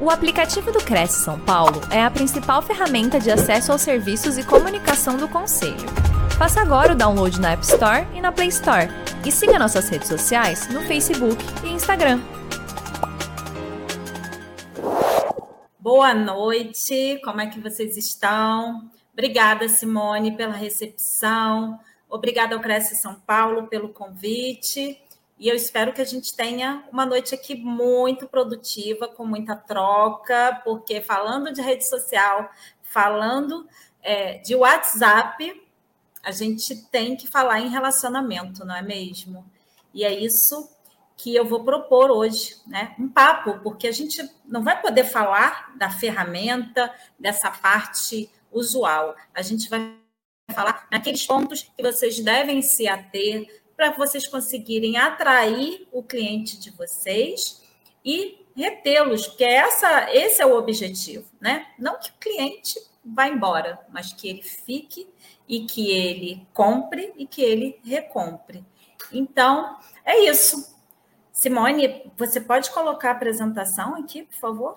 O aplicativo do Cresce São Paulo é a principal ferramenta de acesso aos serviços e comunicação do Conselho. Faça agora o download na App Store e na Play Store. E siga nossas redes sociais no Facebook e Instagram. Boa noite, como é que vocês estão? Obrigada, Simone, pela recepção. Obrigada ao Cresce São Paulo pelo convite. E eu espero que a gente tenha uma noite aqui muito produtiva, com muita troca, porque falando de rede social, falando é, de WhatsApp, a gente tem que falar em relacionamento, não é mesmo? E é isso que eu vou propor hoje, né? Um papo, porque a gente não vai poder falar da ferramenta, dessa parte usual. A gente vai falar naqueles pontos que vocês devem se ater, para vocês conseguirem atrair o cliente de vocês e retê-los, porque essa, esse é o objetivo, né? Não que o cliente vá embora, mas que ele fique e que ele compre e que ele recompre. Então, é isso. Simone, você pode colocar a apresentação aqui, por favor?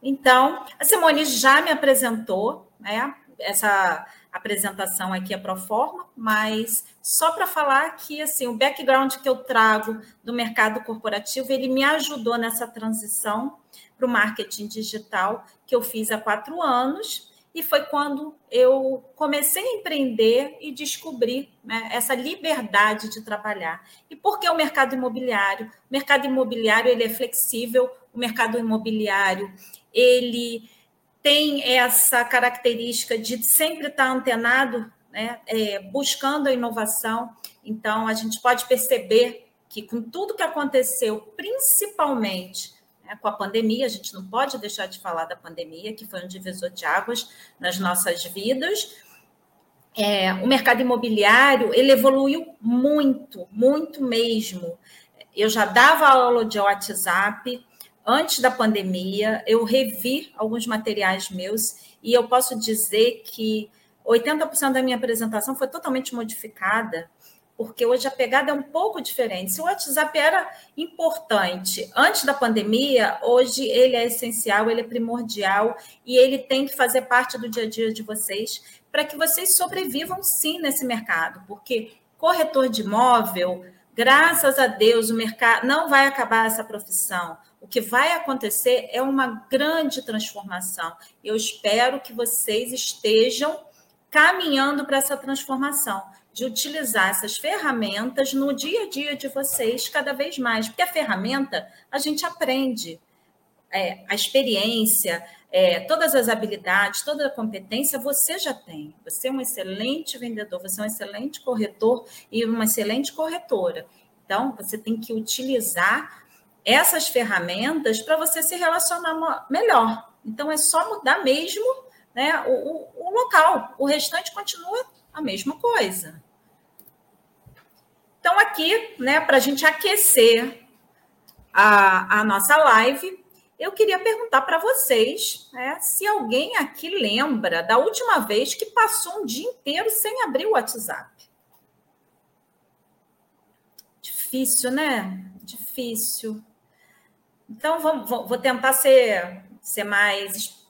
Então, a Simone já me apresentou, né? Essa apresentação aqui é pro forma, mas só para falar que assim, o background que eu trago do mercado corporativo, ele me ajudou nessa transição para o marketing digital que eu fiz há quatro anos, e foi quando eu comecei a empreender e descobri né, essa liberdade de trabalhar. E por que o mercado imobiliário? O mercado imobiliário ele é flexível, o mercado imobiliário ele tem essa característica de sempre estar antenado, né, é, buscando a inovação. Então, a gente pode perceber que, com tudo que aconteceu, principalmente né, com a pandemia, a gente não pode deixar de falar da pandemia, que foi um divisor de águas nas nossas vidas. É, o mercado imobiliário ele evoluiu muito, muito mesmo. Eu já dava aula de WhatsApp, antes da pandemia, eu revi alguns materiais meus e eu posso dizer que 80% da minha apresentação foi totalmente modificada, porque hoje a pegada é um pouco diferente. Se o WhatsApp era importante antes da pandemia, hoje ele é essencial, ele é primordial e ele tem que fazer parte do dia a dia de vocês para que vocês sobrevivam sim nesse mercado, porque corretor de imóvel, graças a Deus, o mercado não vai acabar essa profissão. O que vai acontecer é uma grande transformação. Eu espero que vocês estejam caminhando para essa transformação, de utilizar essas ferramentas no dia a dia de vocês cada vez mais, porque a ferramenta a gente aprende, é, a experiência, é, todas as habilidades, toda a competência você já tem. Você é um excelente vendedor, você é um excelente corretor e uma excelente corretora. Então, você tem que utilizar essas ferramentas para você se relacionar melhor. Então, é só mudar mesmo né, o, o, local. O restante continua a mesma coisa. Então, aqui, né, para a gente aquecer a, a nossa live, eu queria perguntar para vocês né, se alguém aqui lembra da última vez que passou um dia inteiro sem abrir o WhatsApp. Difícil, né? Difícil. Então, vou tentar ser, ser mais.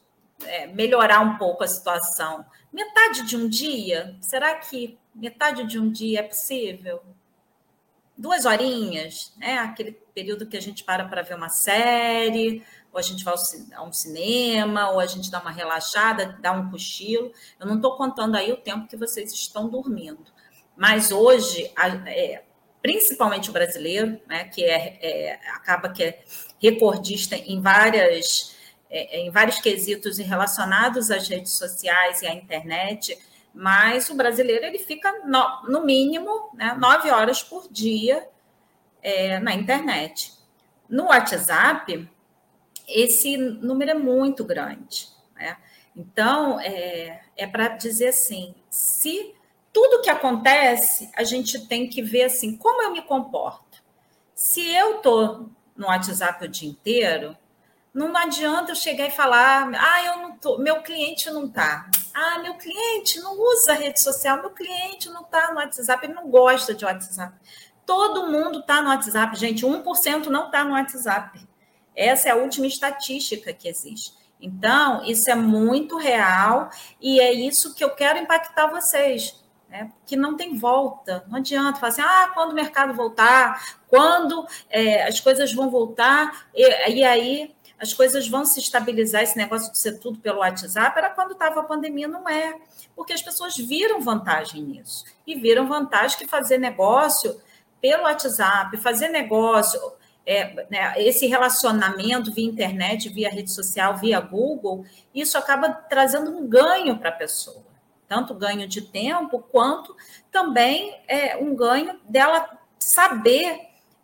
É, melhorar um pouco a situação. Metade de um dia? Será que metade de um dia é possível? Duas horinhas, né? Aquele período que a gente para para ver uma série, ou a gente vai a um cinema, ou a gente dá uma relaxada, dá um cochilo. Eu não estou contando aí o tempo que vocês estão dormindo. Mas hoje, é, principalmente o brasileiro, né, que é, é, acaba que é recordista em várias é, em vários quesitos relacionados às redes sociais e à internet, mas o brasileiro ele fica no, no mínimo né, nove horas por dia é, na internet. No WhatsApp, esse número é muito grande. Né? Então, é, é para dizer assim: se tudo que acontece, a gente tem que ver assim, como eu me comporto. Se eu estou no WhatsApp o dia inteiro, não adianta eu chegar e falar, ah, eu não tô, meu cliente não está. Ah, meu cliente não usa rede social, meu cliente não está no WhatsApp, ele não gosta de WhatsApp. Todo mundo está no WhatsApp, gente, 1% não está no WhatsApp. Essa é a última estatística que existe. Então, isso é muito real e é isso que eu quero impactar vocês. Né? Que não tem volta, não adianta falar assim, ah, quando o mercado voltar, quando é, as coisas vão voltar, e, e aí as coisas vão se estabilizar, esse negócio de ser tudo pelo WhatsApp, era quando estava a pandemia, não é. Porque as pessoas viram vantagem nisso. E viram vantagem que fazer negócio pelo WhatsApp, fazer negócio é, né, esse relacionamento via internet, via rede social, via Google, isso acaba trazendo um ganho para a pessoa, tanto ganho de tempo quanto também é, um ganho dela saber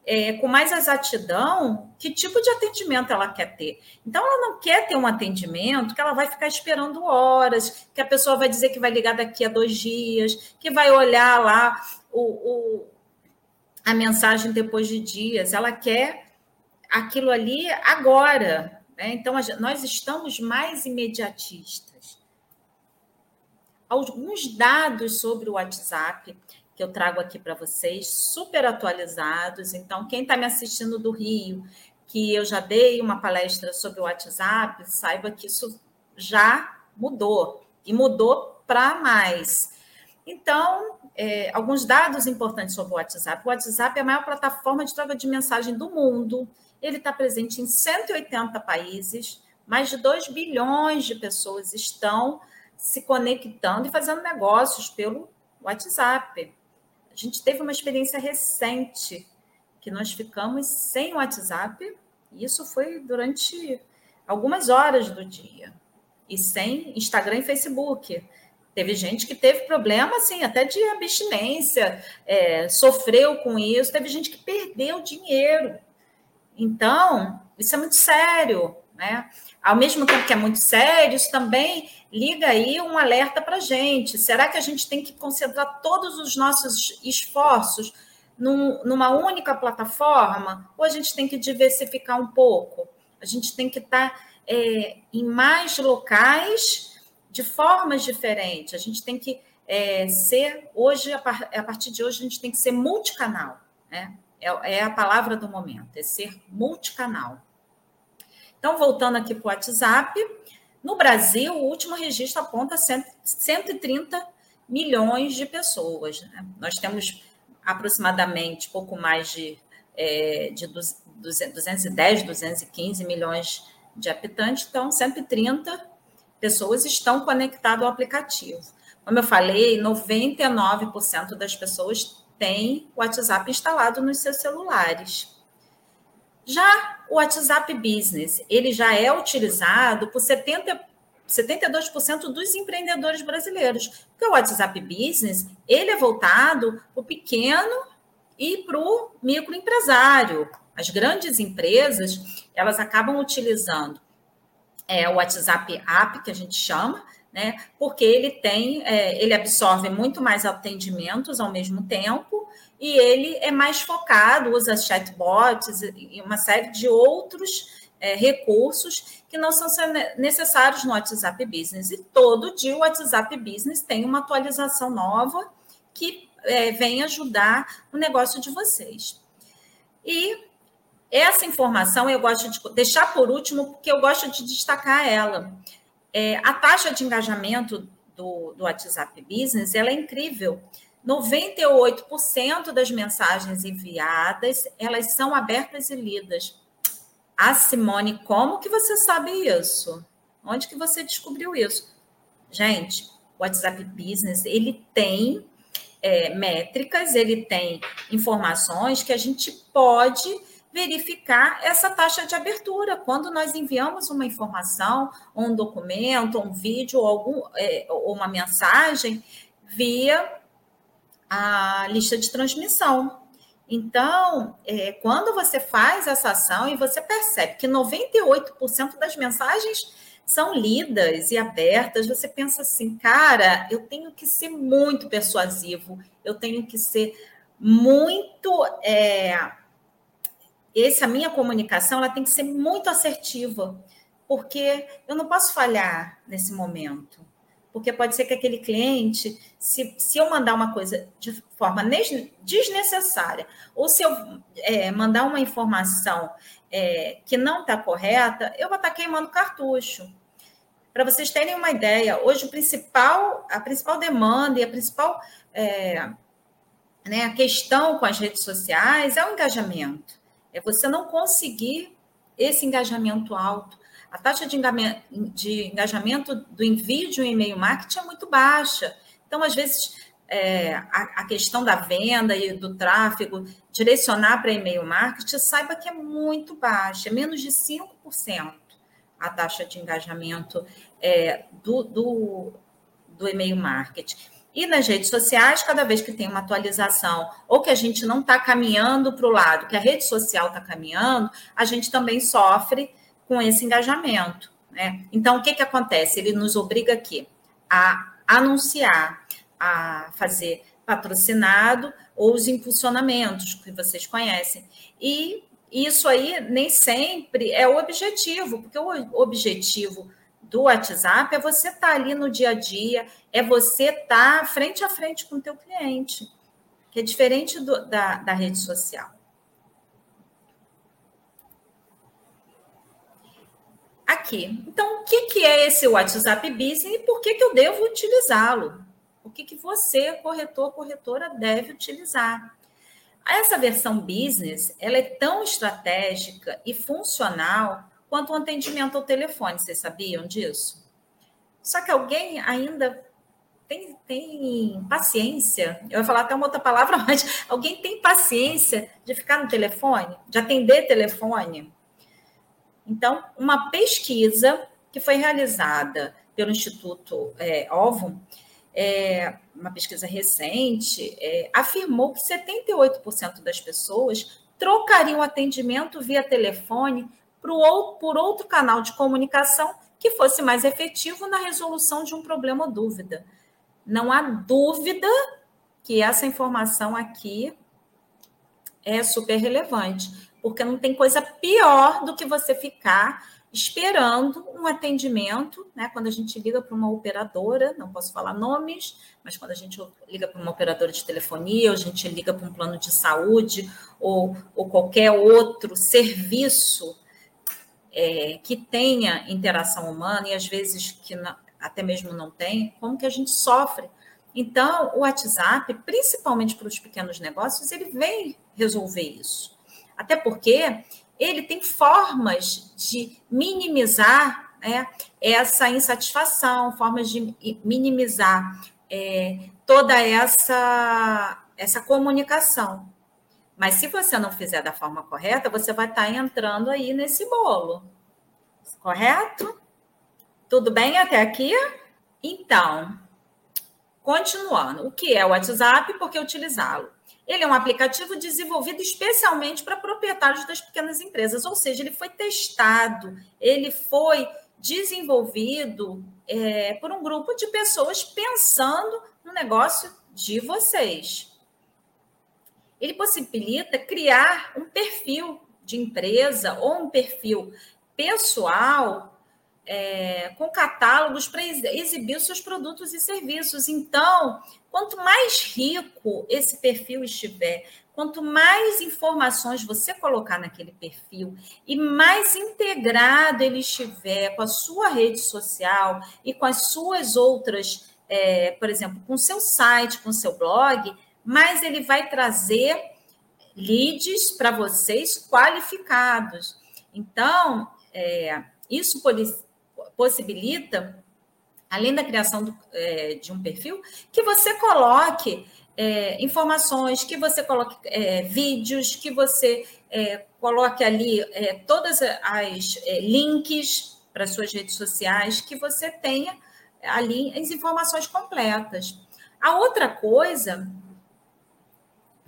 é, com mais exatidão que tipo de atendimento ela quer ter. Então, ela não quer ter um atendimento que ela vai ficar esperando horas, que a pessoa vai dizer que vai ligar daqui a dois dias, que vai olhar lá o, o a mensagem depois de dias, ela quer aquilo ali agora. Né? Então, nós estamos mais imediatistas. Alguns dados sobre o WhatsApp que eu trago aqui para vocês, super atualizados. Então, quem está me assistindo do Rio, que eu já dei uma palestra sobre o WhatsApp, saiba que isso já mudou e mudou para mais. Então, é, alguns dados importantes sobre o WhatsApp. O WhatsApp é a maior plataforma de troca de mensagem do mundo. Ele está presente em 180 países, mais de 2 bilhões de pessoas estão se conectando e fazendo negócios pelo WhatsApp. A gente teve uma experiência recente que nós ficamos sem WhatsApp, e isso foi durante algumas horas do dia, e sem Instagram e Facebook. Teve gente que teve problema, assim, até de abstinência, é, sofreu com isso. Teve gente que perdeu dinheiro. Então, isso é muito sério, né? Ao mesmo tempo que é muito sério, isso também liga aí um alerta para a gente. Será que a gente tem que concentrar todos os nossos esforços num, numa única plataforma? Ou a gente tem que diversificar um pouco? A gente tem que estar tá, é, em mais locais de formas diferentes. A gente tem que é, ser, hoje, a partir de hoje, a gente tem que ser multicanal. Né? É, é a palavra do momento, é ser multicanal. Então, voltando aqui para o WhatsApp, no Brasil, o último registro aponta 130 milhões de pessoas. Né? Nós temos aproximadamente pouco mais de, é, de 210, 215 milhões de habitantes, então 130 pessoas estão conectadas ao aplicativo. Como eu falei, 99% das pessoas têm o WhatsApp instalado nos seus celulares. Já o WhatsApp Business, ele já é utilizado por 70, 72% dos empreendedores brasileiros. Porque o WhatsApp Business, ele é voltado para o pequeno e para o microempresário. As grandes empresas, elas acabam utilizando é o WhatsApp App, que a gente chama, né? Porque ele tem, é, ele absorve muito mais atendimentos ao mesmo tempo e ele é mais focado, usa chatbots e uma série de outros é, recursos que não são necessários no WhatsApp Business. E todo dia o WhatsApp Business tem uma atualização nova que é, vem ajudar o negócio de vocês. E essa informação eu gosto de deixar por último, porque eu gosto de destacar ela. É, a taxa de engajamento do, do WhatsApp Business ela é incrível. 98% das mensagens enviadas, elas são abertas e lidas. Ah, Simone, como que você sabe isso? Onde que você descobriu isso? Gente, o WhatsApp Business, ele tem é, métricas, ele tem informações que a gente pode verificar essa taxa de abertura. Quando nós enviamos uma informação, um documento, um vídeo, algum, é, ou uma mensagem via a lista de transmissão. Então, é, quando você faz essa ação e você percebe que 98% das mensagens são lidas e abertas, você pensa assim, cara, eu tenho que ser muito persuasivo, eu tenho que ser muito é, essa minha comunicação ela tem que ser muito assertiva, porque eu não posso falhar nesse momento. Porque pode ser que aquele cliente, se, se eu mandar uma coisa de forma desnecessária, ou se eu é, mandar uma informação é, que não está correta, eu vou estar tá queimando cartucho. Para vocês terem uma ideia, hoje o principal, a principal demanda e a principal é, né, a questão com as redes sociais é o engajamento. É você não conseguir esse engajamento alto. A taxa de engajamento do envio de um e-mail marketing é muito baixa. Então, às vezes, é, a, a, questão da venda e do tráfego, direcionar para e-mail marketing, saiba que é muito baixa, é menos de 5% a taxa de engajamento é, do, do, do e-mail marketing. E nas redes sociais, cada vez que tem uma atualização ou que a gente não está caminhando para o lado que a rede social está caminhando, a gente também sofre com esse engajamento. Né? Então, o que, que acontece? Ele nos obriga aqui a anunciar, a fazer patrocinado ou os impulsionamentos que vocês conhecem. E isso aí nem sempre é o objetivo, porque o objetivo do WhatsApp é você estar tá ali no dia a dia, é você estar tá frente a frente com o teu cliente, que é diferente do, da, da rede social. Aqui. Então, o que, que é esse WhatsApp Business e por que, que eu devo utilizá-lo? O que, que você, corretor, corretora, deve utilizar? Essa versão business, ela é tão estratégica e funcional quanto o atendimento ao telefone. Vocês sabiam disso? Só que alguém ainda tem, tem paciência, eu vou falar até uma outra palavra, mas alguém tem paciência de ficar no telefone, de atender telefone? Então, uma pesquisa que foi realizada pelo Instituto é, OVO, é, uma pesquisa recente, é, afirmou que 78% das pessoas trocariam atendimento via telefone por outro canal de comunicação que fosse mais efetivo na resolução de um problema ou dúvida. Não há dúvida que essa informação aqui é super relevante, porque não tem coisa pior do que você ficar esperando um atendimento, né? Quando a gente liga para uma operadora, não posso falar nomes, mas quando a gente liga para uma operadora de telefonia, ou a gente liga para um plano de saúde, ou, ou qualquer outro serviço é, que tenha interação humana e às vezes que não, até mesmo não tem, como que a gente sofre. Então, o WhatsApp, principalmente para os pequenos negócios, ele vem resolver isso. Até porque ele tem formas de minimizar né, essa insatisfação, formas de minimizar é, toda essa, essa comunicação. Mas se você não fizer da forma correta, você vai estar entrando aí nesse bolo. Correto? Tudo bem até aqui? Então, continuando. O que é o WhatsApp e por que utilizá-lo? Ele é um aplicativo desenvolvido especialmente para proprietários das pequenas empresas, ou seja, ele foi testado, ele foi desenvolvido é, por um grupo de pessoas pensando no negócio de vocês. Ele possibilita criar um perfil de empresa ou um perfil pessoal é, com catálogos para exibir seus produtos e serviços. Então, quanto mais rico esse perfil estiver, quanto mais informações você colocar naquele perfil e mais integrado ele estiver com a sua rede social e com as suas outras, é, por exemplo, com seu site, com seu blog, mas ele vai trazer leads para vocês qualificados. Então, é, isso possibilita, além da criação do, é, de um perfil, que você coloque é, informações, que você coloque é, vídeos, que você é, coloque ali é, todas as links para suas redes sociais, que você tenha ali as informações completas. A outra coisa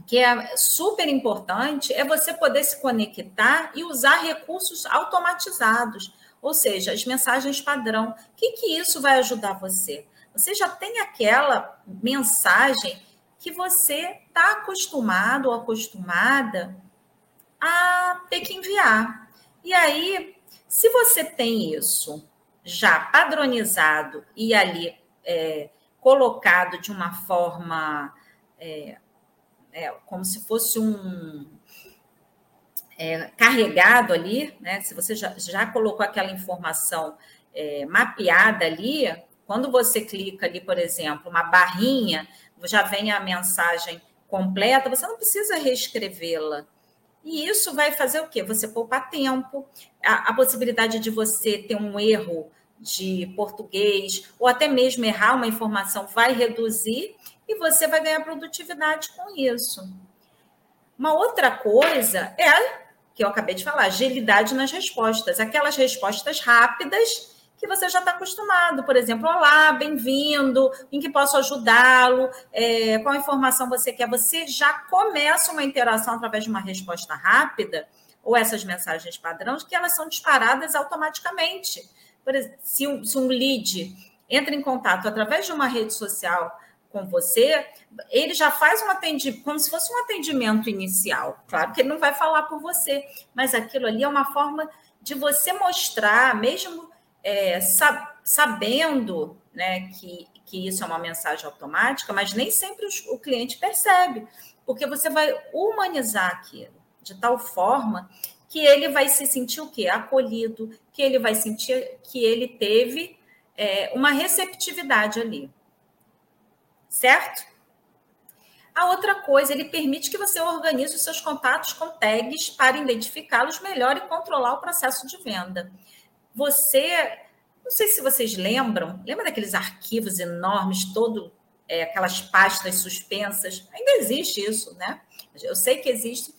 que é super importante, é você poder se conectar e usar recursos automatizados, ou seja, as mensagens padrão. O que, que isso vai ajudar você? Você já tem aquela mensagem que você está acostumado ou acostumada a ter que enviar. E aí, se você tem isso já padronizado e ali é, colocado de uma forma é, é, como se fosse um é, carregado ali, né? Se você já, já colocou aquela informação é, mapeada ali, quando você clica ali, por exemplo, uma barrinha, já vem a mensagem completa, você não precisa reescrevê-la. E isso vai fazer o quê? Você poupar tempo, a, a possibilidade de você ter um erro de português, ou até mesmo errar uma informação, vai reduzir e você vai ganhar produtividade com isso. Uma outra coisa é que eu acabei de falar, agilidade nas respostas, aquelas respostas rápidas que você já está acostumado. Por exemplo, olá, bem-vindo, em que posso ajudá-lo, é, qual informação você quer. Você já começa uma interação através de uma resposta rápida, ou essas mensagens padrões, que elas são disparadas automaticamente. Por exemplo, se um, se um lead entra em contato através de uma rede social com você, ele já faz um atendimento, como se fosse um atendimento inicial. Claro que ele não vai falar por você, mas aquilo ali é uma forma de você mostrar, mesmo é, sabendo né, que, que isso é uma mensagem automática, mas nem sempre o cliente percebe, porque você vai humanizar aquilo de tal forma que ele vai se sentir o quê? Acolhido, que ele vai sentir que ele teve é, uma receptividade ali. Certo? A outra coisa, ele permite que você organize os seus contatos com tags para identificá-los melhor e controlar o processo de venda. Você, não sei se vocês lembram, lembra daqueles arquivos enormes, todo é, aquelas pastas suspensas? Ainda existe isso, né? Eu sei que existe,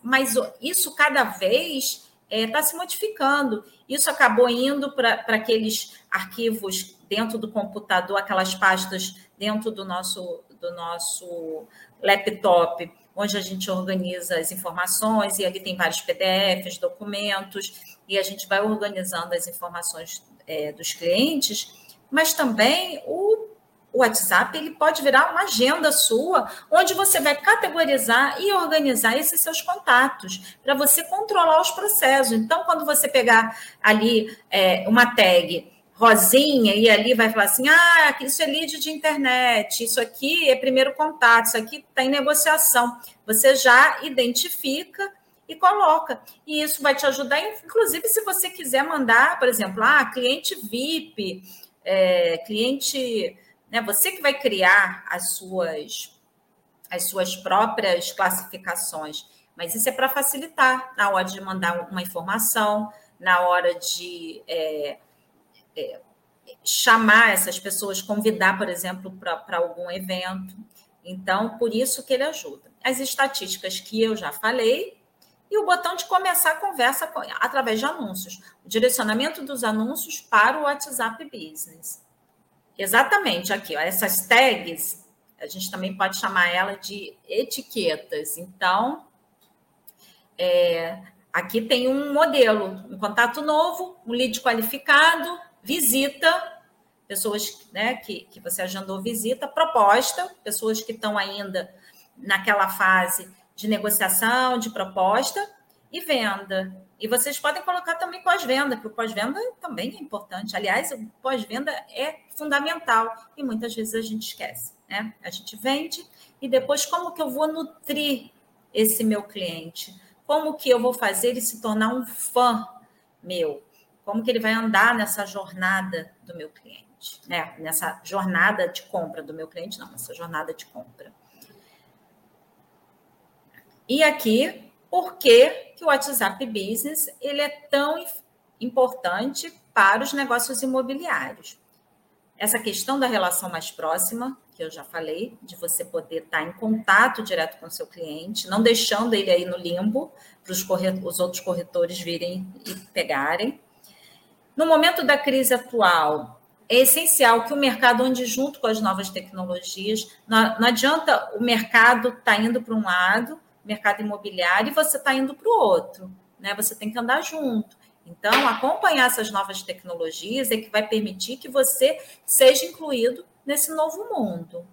mas isso cada vez está é, se modificando. Isso acabou indo para aqueles arquivos dentro do computador, aquelas pastas dentro do nosso, do nosso laptop, onde a gente organiza as informações, e ali tem vários PDFs, documentos, e a gente vai organizando as informações é, dos clientes, mas também o o WhatsApp ele pode virar uma agenda sua, onde você vai categorizar e organizar esses seus contatos, para você controlar os processos. Então, quando você pegar ali é, uma tag rosinha e ali vai falar assim: ah, isso é lead de internet, isso aqui é primeiro contato, isso aqui está em negociação. Você já identifica e coloca. E isso vai te ajudar, inclusive, se você quiser mandar, por exemplo, ah, cliente VIP, é, cliente né? Você que vai criar as suas, as suas próprias classificações, mas isso é para facilitar na hora de mandar uma informação, na hora de é, é, chamar essas pessoas, convidar, por exemplo, para algum evento. Então, por isso que ele ajuda. As estatísticas que eu já falei, e o botão de começar a conversa através de anúncios. O direcionamento dos anúncios para o WhatsApp Business. Exatamente, aqui, ó, essas tags, a gente também pode chamar ela de etiquetas. Então, é, aqui tem um modelo, um contato novo, um lead qualificado, visita, pessoas né, que, que você agendou visita, proposta, pessoas que estão ainda naquela fase de negociação, de proposta, e venda. E vocês podem colocar também pós-venda, que o pós-venda também é importante. Aliás, o pós-venda é fundamental e muitas vezes a gente esquece. Né? A gente vende e depois como que eu vou nutrir esse meu cliente? Como que eu vou fazer ele se tornar um fã meu? Como que ele vai andar nessa jornada do meu cliente? Né? Nessa jornada de compra do meu cliente, não, nessa jornada de compra. E aqui por que, que o WhatsApp Business ele é tão importante para os negócios imobiliários. Essa questão da relação mais próxima, que eu já falei, de você poder estar em contato direto com o seu cliente, não deixando ele aí no limbo para os outros corretores virem e pegarem. No momento da crise atual, é essencial que o mercado ande junto com as novas tecnologias. Não, adianta o mercado estar tá indo para um lado mercado imobiliário e você está indo para o outro, né? Você tem que andar junto. Então, acompanhar essas novas tecnologias é que vai permitir que você seja incluído nesse novo mundo.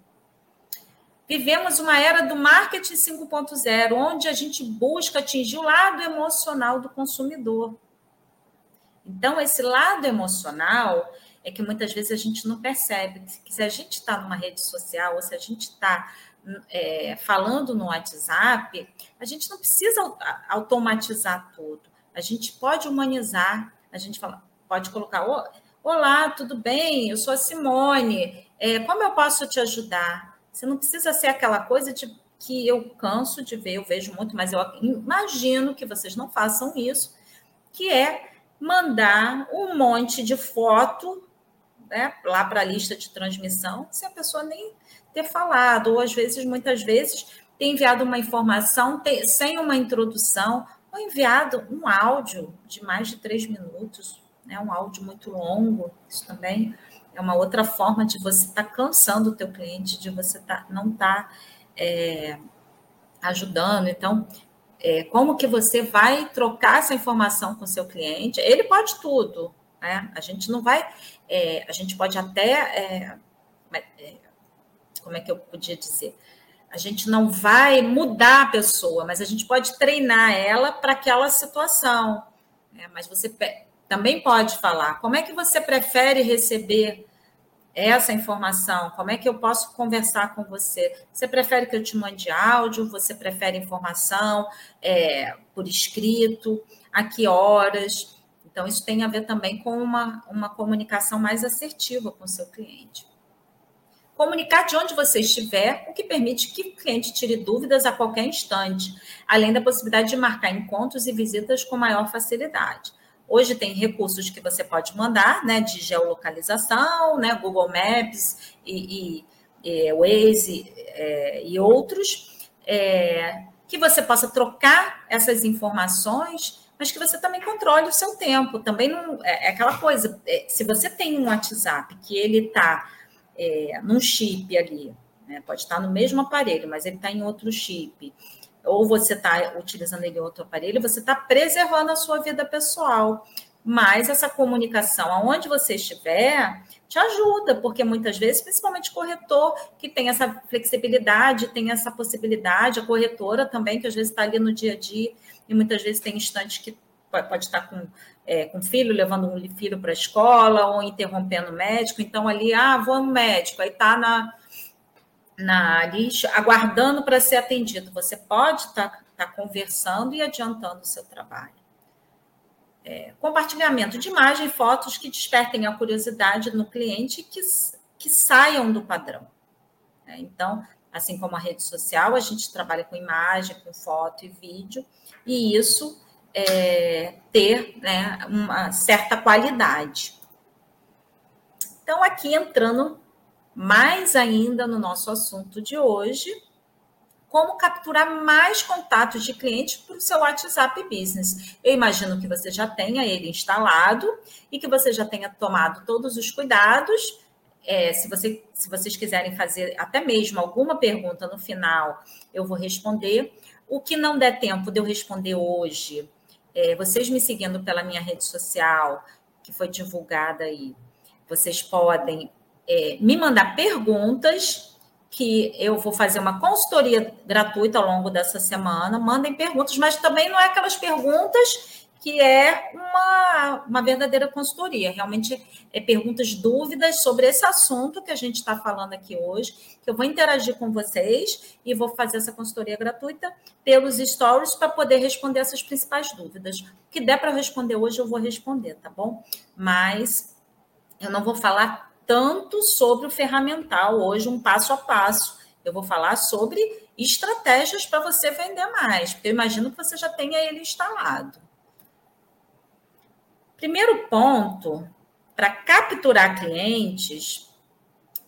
Vivemos uma era do marketing 5.0, onde a gente busca atingir o lado emocional do consumidor. Então, esse lado emocional é que muitas vezes a gente não percebe que se a gente está numa rede social ou se a gente está é, falando no WhatsApp, a gente não precisa automatizar tudo. A gente pode humanizar, a gente fala, pode colocar, olá, tudo bem? Eu sou a Simone, é, como eu posso te ajudar? Você não precisa ser aquela coisa de que eu canso de ver, eu vejo muito, mas eu imagino que vocês não façam isso, que é mandar um monte de foto né, lá para a lista de transmissão, se a pessoa nem ter falado, ou às vezes, muitas vezes, ter enviado uma informação ter, sem uma introdução, ou enviado um áudio de mais de três minutos, né, um áudio muito longo, isso também é uma outra forma de você estar tá cansando o teu cliente, de você tá, não estar tá, é, ajudando. Então, é, como que você vai trocar essa informação com seu cliente? Ele pode tudo, né? A gente não vai, é, a gente pode até, é, é, como é que eu podia dizer? A gente não vai mudar a pessoa, mas a gente pode treinar ela para aquela situação. Né? Mas você também pode falar como é que você prefere receber essa informação? Como é que eu posso conversar com você? Você prefere que eu te mande áudio? Você prefere informação é, por escrito? A que horas? Então, isso tem a ver também com uma, uma comunicação mais assertiva com o seu cliente. Comunicar de onde você estiver, o que permite que o cliente tire dúvidas a qualquer instante, além da possibilidade de marcar encontros e visitas com maior facilidade. Hoje tem recursos que você pode mandar, né, de geolocalização, né, Google Maps e, e, e Waze é, e outros, é, que você possa trocar essas informações, mas que você também controle o seu tempo. Também não é, é aquela coisa. É, se você tem um WhatsApp que ele está num chip ali, né, pode estar no mesmo aparelho, mas ele está em outro chip ou você está utilizando ele em outro aparelho, você está preservando a sua vida pessoal. Mas essa comunicação, aonde você estiver, te ajuda, porque muitas vezes, principalmente corretor, que tem essa flexibilidade, tem essa possibilidade, a corretora também, que às vezes está ali no dia a dia, e muitas vezes tem instantes que pode estar com, é, com filho, levando um filho para a escola, ou interrompendo o médico, então ali, ah, vou ao médico, aí está na na lista, aguardando para ser atendido. Você pode estar tá, tá conversando e adiantando o seu trabalho. É, compartilhamento de imagem e fotos que despertem a curiosidade no cliente que, que saiam do padrão. É, então, assim como a rede social, a gente trabalha com imagem, com foto e vídeo, e isso é, ter né, uma certa qualidade. Então, aqui entrando mais ainda no nosso assunto de hoje, como capturar mais contatos de clientes para o seu WhatsApp Business. Eu imagino que você já tenha ele instalado e que você já tenha tomado todos os cuidados. É, se, você, se vocês quiserem fazer até mesmo alguma pergunta no final, eu vou responder. O que não der tempo de eu responder hoje, é, vocês me seguindo pela minha rede social, que foi divulgada aí, vocês podem é, me mandar perguntas, que eu vou fazer uma consultoria gratuita ao longo dessa semana. Mandem perguntas, mas também não é aquelas perguntas que é uma, uma verdadeira consultoria. Realmente é perguntas, dúvidas sobre esse assunto que a gente está falando aqui hoje, que eu vou interagir com vocês e vou fazer essa consultoria gratuita pelos stories para poder responder essas principais dúvidas. O que der para responder hoje, eu vou responder, tá bom? Mas eu não vou falar tanto sobre o ferramental, hoje, um passo a passo. Eu vou falar sobre estratégias para você vender mais, porque eu imagino que você já tenha ele instalado. Primeiro ponto para capturar clientes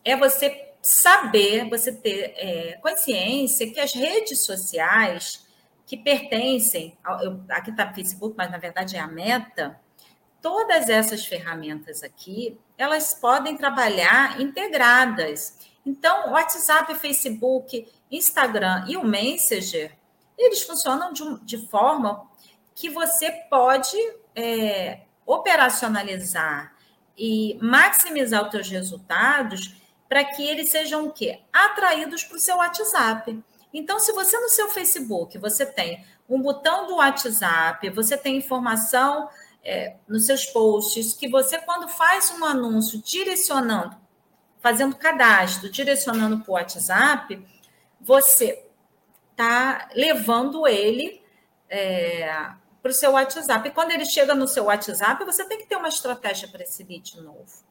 é você saber, você ter é, consciência que as redes sociais que pertencem, ao, eu, aqui está Facebook, mas na verdade é a Meta, todas essas ferramentas aqui, elas podem trabalhar integradas. Então, WhatsApp, Facebook, Instagram e o Messenger, eles funcionam de, de forma que você pode é, operacionalizar e maximizar os seus resultados para que eles sejam o quê? Atraídos para o seu WhatsApp. Então, se você no seu Facebook você tem um botão do WhatsApp, você tem informação é, nos seus posts, que você, quando faz um anúncio direcionando, fazendo cadastro, direcionando para o WhatsApp, você está levando ele é, para o seu WhatsApp. E quando ele chega no seu WhatsApp, você tem que ter uma estratégia para esse lead novo.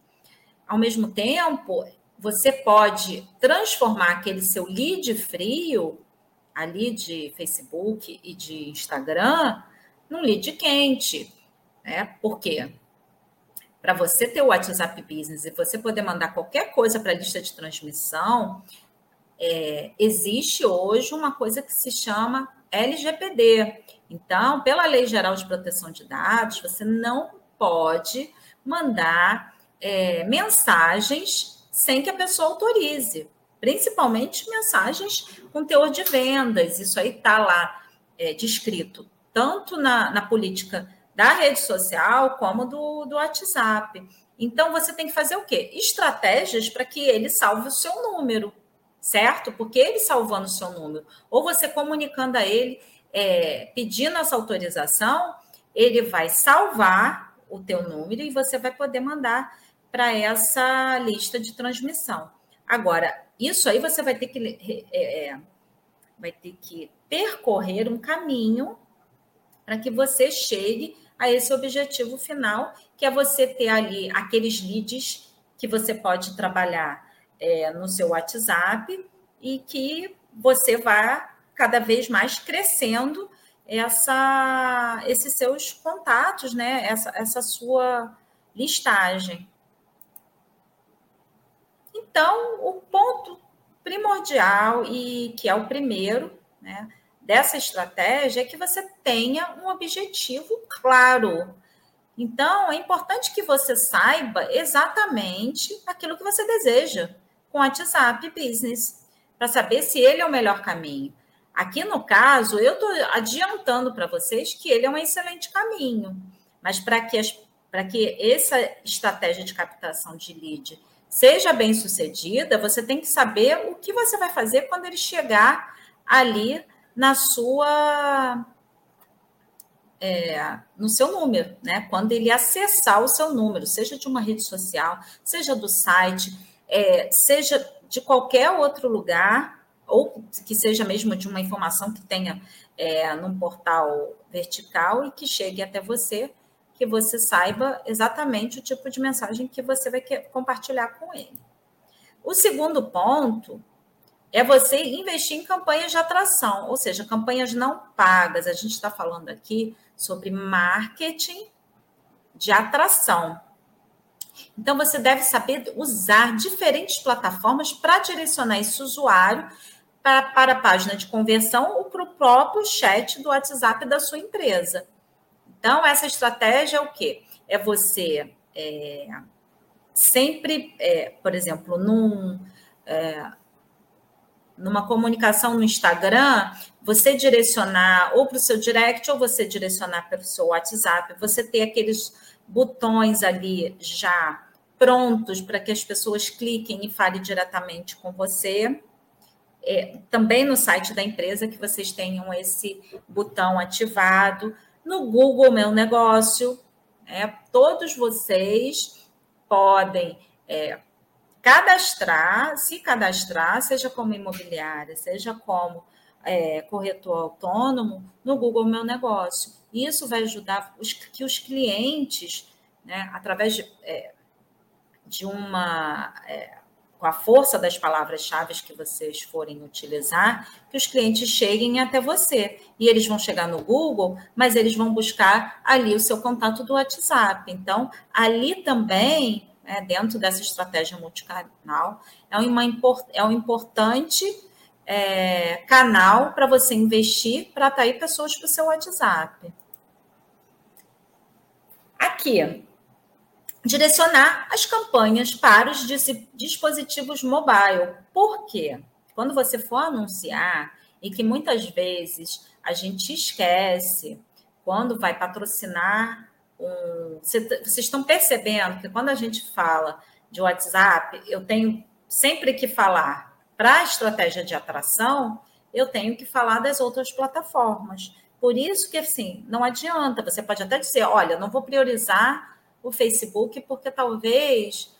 Ao mesmo tempo, você pode transformar aquele seu lead frio, ali de Facebook e de Instagram, num lead quente. Né? Por quê? Para você ter o WhatsApp Business e você poder mandar qualquer coisa para a lista de transmissão, é, existe hoje uma coisa que se chama LGPD. Então, pela Lei Geral de Proteção de Dados, você não pode mandar é, mensagens sem que a pessoa autorize, principalmente mensagens com teor de vendas. Isso aí está lá é, descrito, tanto na, na política da rede social como do, do WhatsApp. Então, você tem que fazer o quê? Estratégias para que ele salve o seu número, certo? Porque ele salvando o seu número, ou você comunicando a ele, é, pedindo essa autorização, ele vai salvar o teu número e você vai poder mandar para essa lista de transmissão. Agora, isso aí você vai ter que é, é, vai ter que percorrer um caminho para que você chegue a esse objetivo final, que é você ter ali aqueles leads que você pode trabalhar é, no seu WhatsApp e que você vá cada vez mais crescendo essa, esses seus contatos, né? essa, essa sua listagem. Então, o ponto primordial e que é o primeiro né, dessa estratégia é que você tenha um objetivo claro. Então, é importante que você saiba exatamente aquilo que você deseja com o WhatsApp Business, para saber se ele é o melhor caminho. Aqui no caso, eu estou adiantando para vocês que ele é um excelente caminho, mas para que, que essa estratégia de captação de lead seja bem sucedida, você tem que saber o que você vai fazer quando ele chegar ali na sua. É, no seu número, né? Quando ele acessar o seu número, seja de uma rede social, seja do site, é, seja de qualquer outro lugar, ou que seja mesmo de uma informação que tenha é, num portal vertical e que chegue até você, que você saiba exatamente o tipo de mensagem que você vai compartilhar com ele. O segundo ponto é você investir em campanhas de atração, ou seja, campanhas não pagas. A gente está falando aqui sobre marketing de atração. Então, você deve saber usar diferentes plataformas para direcionar esse usuário para, para a página de conversão ou para o próprio chat do WhatsApp da sua empresa. Então, essa estratégia é o quê? É você é, sempre, é, por exemplo, num, é, numa comunicação no Instagram, você direcionar ou para o seu direct ou você direcionar para o seu WhatsApp, você ter aqueles botões ali já prontos para que as pessoas cliquem e falem diretamente com você. É, também no site da empresa que vocês tenham esse botão ativado no Google Meu Negócio. É, todos vocês podem é, cadastrar, se cadastrar, seja como imobiliária, seja como é, corretor autônomo, no Google Meu Negócio. Isso vai ajudar os, que os clientes, né, através de, é, de uma é, com a força das palavras-chave que vocês forem utilizar, que os clientes cheguem até você. E eles vão chegar no Google, mas eles vão buscar ali o seu contato do WhatsApp. Então, ali também, né, dentro dessa estratégia multicanal, é, uma, é um importante é, canal para você investir para atrair pessoas para o seu WhatsApp. Aqui, direcionar as campanhas para os dispositivos mobile. Por quê? Quando você for anunciar, e que muitas vezes a gente esquece, quando vai patrocinar um. Vocês estão percebendo que quando a gente fala de WhatsApp, eu tenho sempre que falar para a estratégia de atração, eu tenho que falar das outras plataformas. Por isso que, assim, não adianta. Você pode até dizer, olha, não vou priorizar o Facebook porque talvez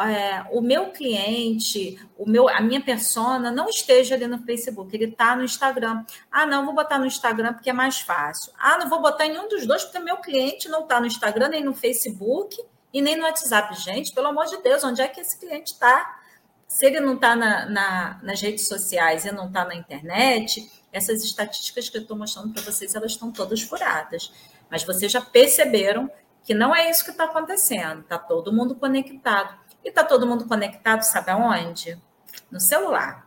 é, o meu cliente, o meu, a minha persona não esteja ali no Facebook, ele está no Instagram. Ah, não, vou botar no Instagram porque é mais fácil. Ah, não vou botar em nenhum dos dois porque meu cliente não está no Instagram, nem no Facebook e nem no WhatsApp. Gente, pelo amor de Deus, onde é que esse cliente está? Se ele não está na, na, nas redes sociais e não está na internet, essas estatísticas que eu estou mostrando para vocês, elas estão todas furadas. Mas vocês já perceberam que não é isso que está acontecendo. Está todo mundo conectado. E está todo mundo conectado, sabe aonde? No celular.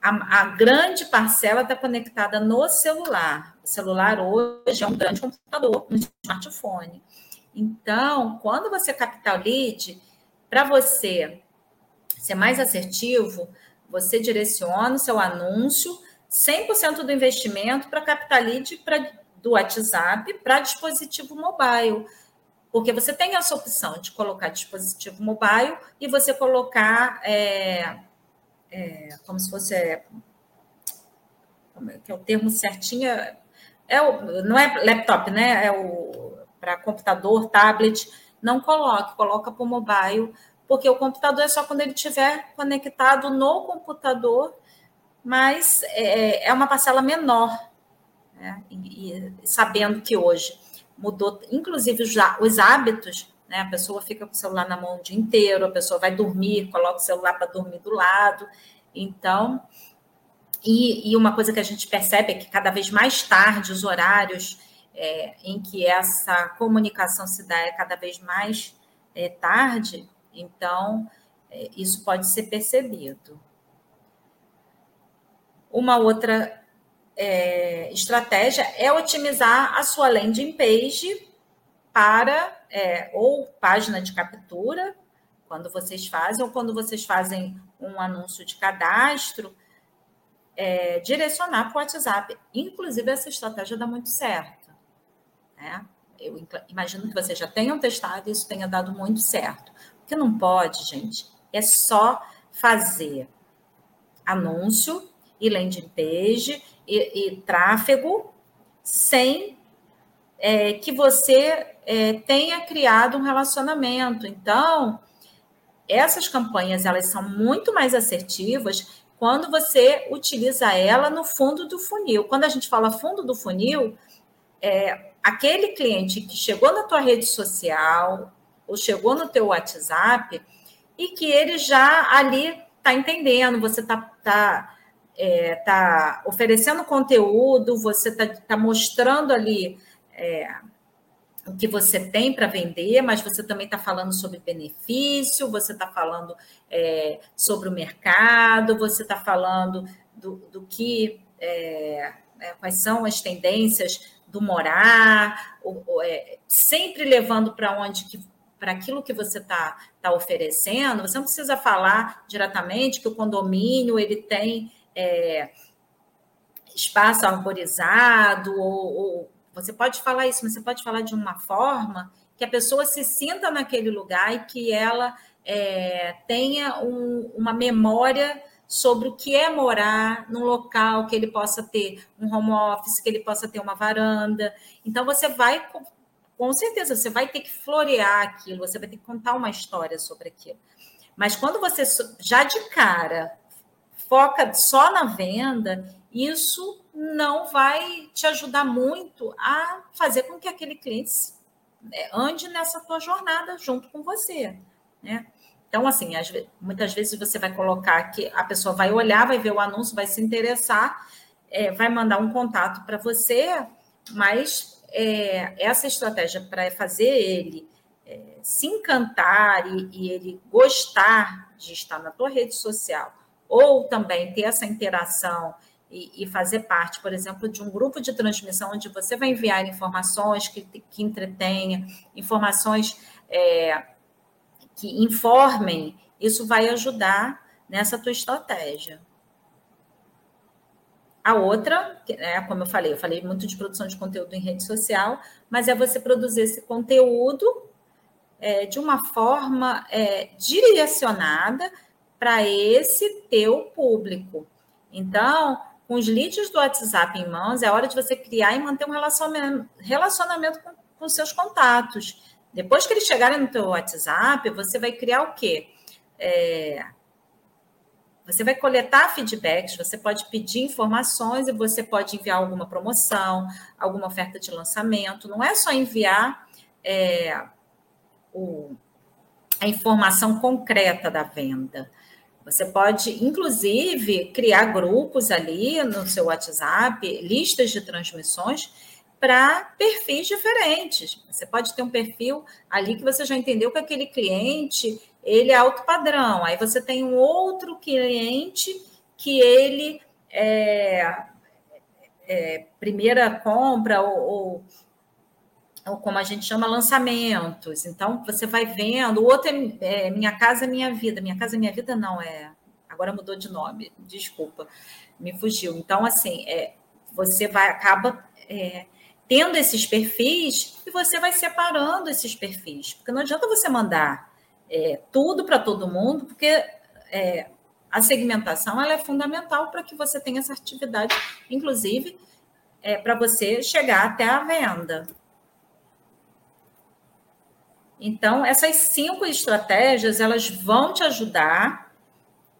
A, a grande parcela está conectada no celular. O celular hoje é um grande computador, um smartphone. Então, quando você captar o lead, para você ser mais assertivo, você direciona o seu anúncio 100% do investimento para captar lead pra, do WhatsApp para dispositivo mobile. Porque você tem essa opção de colocar dispositivo mobile e você colocar é, é, como se fosse é, como é que é o termo certinho é o, não é laptop, né? É o para computador, tablet. Não coloque, coloca para o mobile, porque o computador é só quando ele estiver conectado no computador, mas é, é uma parcela menor. Né? E, e sabendo que hoje mudou, inclusive, os, os hábitos, né? A pessoa fica com o celular na mão o dia inteiro, a pessoa vai dormir, coloca o celular para dormir do lado. Então, e, e, uma coisa que a gente percebe é que cada vez mais tarde os horários é, em que essa comunicação se dá é cada vez mais é, tarde, então é, isso pode ser percebido. Uma outra é, estratégia é otimizar a sua landing page para é, ou página de captura, quando vocês fazem, ou quando vocês fazem um anúncio de cadastro, é, direcionar para o WhatsApp. Inclusive, essa estratégia dá muito certo. Né? Eu imagino que vocês já tenham testado e isso tenha dado muito certo. O que não pode, gente, é só fazer anúncio e landing page e, e tráfego sem é, que você é, tenha criado um relacionamento. Então, essas campanhas elas são muito mais assertivas quando você utiliza ela no fundo do funil. Quando a gente fala fundo do funil, é aquele cliente que chegou na tua rede social ou chegou no teu WhatsApp e que ele já ali está entendendo, você está tá, é, tá oferecendo conteúdo, você está tá mostrando ali é, o que você tem para vender, mas você também está falando sobre benefício, você está falando é, sobre o mercado, você está falando do, do que é, é, quais são as tendências do morar, ou, ou, é, sempre levando para onde que para aquilo que você está tá oferecendo, você não precisa falar diretamente que o condomínio ele tem é, espaço arborizado, ou, ou, você pode falar isso, mas você pode falar de uma forma que a pessoa se sinta naquele lugar e que ela é, tenha um, uma memória sobre o que é morar num local que ele possa ter um home office, que ele possa ter uma varanda. Então, você vai, com certeza, você vai ter que florear aquilo, você vai ter que contar uma história sobre aquilo. Mas quando você já de cara foca só na venda, isso não vai te ajudar muito a fazer com que aquele cliente né, ande nessa tua jornada junto com você, né? Então, assim, muitas vezes você vai colocar que a pessoa vai olhar, vai ver o anúncio, vai se interessar, é, vai mandar um contato para você, mas é, essa estratégia para fazer ele é, se encantar e, e ele gostar de estar na tua rede social, ou também ter essa interação e, e, fazer parte, por exemplo, de um grupo de transmissão onde você vai enviar informações que, que entretenha, informações é, que informem, isso vai ajudar nessa tua estratégia. A outra, é, como eu falei, eu falei muito de produção de conteúdo em rede social, mas é você produzir esse conteúdo é, de uma forma é, direcionada para esse teu público. Então, com os leads do WhatsApp em mãos, é hora de você criar e manter um relacionamento, relacionamento com, com seus contatos. Depois que eles chegarem no teu WhatsApp, você vai criar o quê? É, você vai coletar feedbacks, você pode pedir informações e você pode enviar alguma promoção, alguma oferta de lançamento. Não é só enviar é, o, a informação concreta da venda. Você pode, inclusive, criar grupos ali no seu WhatsApp, listas de transmissões para perfis diferentes. Você pode ter um perfil ali que você já entendeu que aquele cliente ele é alto padrão. Aí você tem um outro cliente que ele é, é primeira compra ou, ou como a gente chama, lançamentos. Então, você vai vendo. O outro é, é, Minha Casa Minha Vida. Minha Casa Minha Vida não é. Agora mudou de nome, desculpa, me fugiu. Então, assim, é, você vai acaba é, tendo esses perfis e você vai separando esses perfis. Porque não adianta você mandar é, tudo para todo mundo, porque é, a segmentação ela é fundamental para que você tenha essa atividade, inclusive, é, para você chegar até a venda. Então, essas cinco estratégias, elas vão te ajudar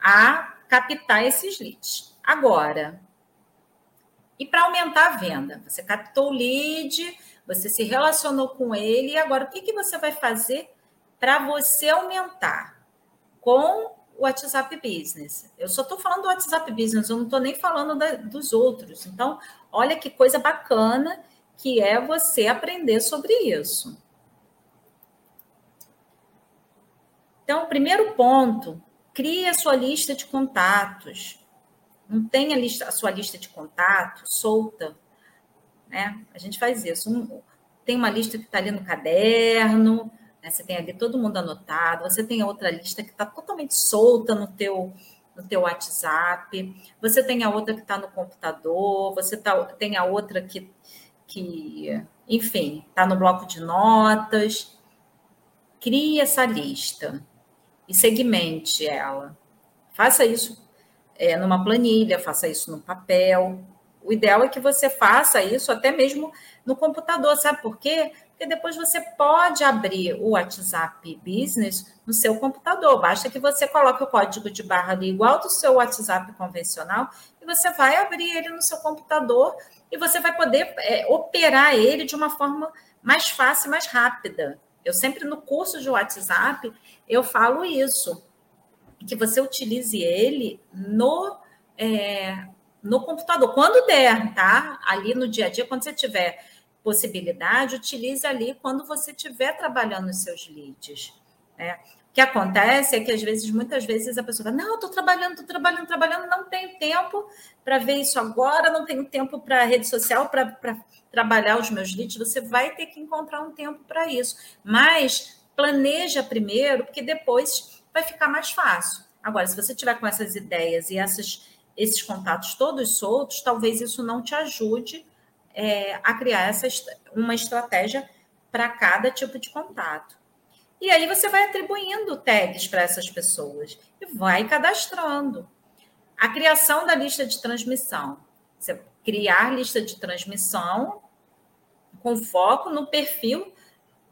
a captar esses leads. Agora, e para aumentar a venda? Você captou o lead, você se relacionou com ele, e agora o que, que você vai fazer para você aumentar com o WhatsApp Business? Eu só estou falando do WhatsApp Business, eu não estou nem falando da, dos outros. Então, olha que coisa bacana que é você aprender sobre isso. Então, primeiro ponto, crie a sua lista de contatos. Não tenha a, lista, a sua lista de contatos solta. Né? A gente faz isso. Um, tem uma lista que está ali no caderno, né? você tem ali todo mundo anotado, você tem outra lista que está totalmente solta no teu, no teu WhatsApp, você tem a outra que está no computador, você tá, tem a outra que, que enfim, está no bloco de notas. Crie essa lista e segmente ela. Faça isso é, numa planilha, faça isso no papel. O ideal é que você faça isso até mesmo no computador, sabe por quê? Porque depois você pode abrir o WhatsApp Business no seu computador. Basta que você coloque o código de barra ali igual do seu WhatsApp convencional e você vai abrir ele no seu computador e você vai poder é, operar ele de uma forma mais fácil, mais rápida. Eu sempre no curso de WhatsApp eu falo isso, que você utilize ele no, é, no computador, quando der, tá? Ali no dia a dia, quando você tiver possibilidade, utilize ali quando você estiver trabalhando os seus leads. Né? Que acontece é que, às vezes, muitas vezes, a pessoa fala, não, estou trabalhando, estou trabalhando, trabalhando, não tenho tempo para ver isso agora, não tenho tempo para rede social, para trabalhar os meus leads. Você vai ter que encontrar um tempo para isso. Mas planeja primeiro, porque depois vai ficar mais fácil. Agora, se você tiver com essas ideias e essas, esses contatos todos soltos, talvez isso não te ajude é, a criar essa, uma estratégia para cada tipo de contato. E aí você vai atribuindo tags para essas pessoas e vai cadastrando. A criação da lista de transmissão. Você criar lista de transmissão com foco no perfil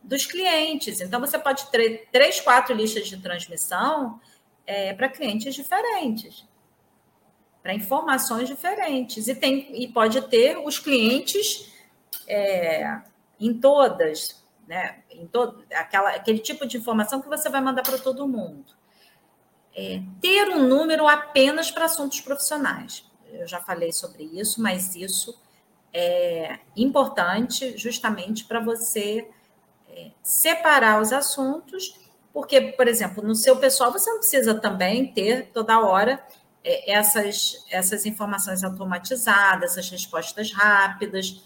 dos clientes. Então, você pode ter três, quatro listas de transmissão é, para clientes diferentes, para informações diferentes. E, tem, e pode ter os clientes é, em todas, né? Em todo, aquela, aquele tipo de informação que você vai mandar para todo mundo. É, ter um número apenas para assuntos profissionais. Eu já falei sobre isso, mas isso é importante justamente para você separar os assuntos, porque, por exemplo, no seu pessoal você não precisa também ter toda hora é, essas, essas informações automatizadas, as respostas rápidas,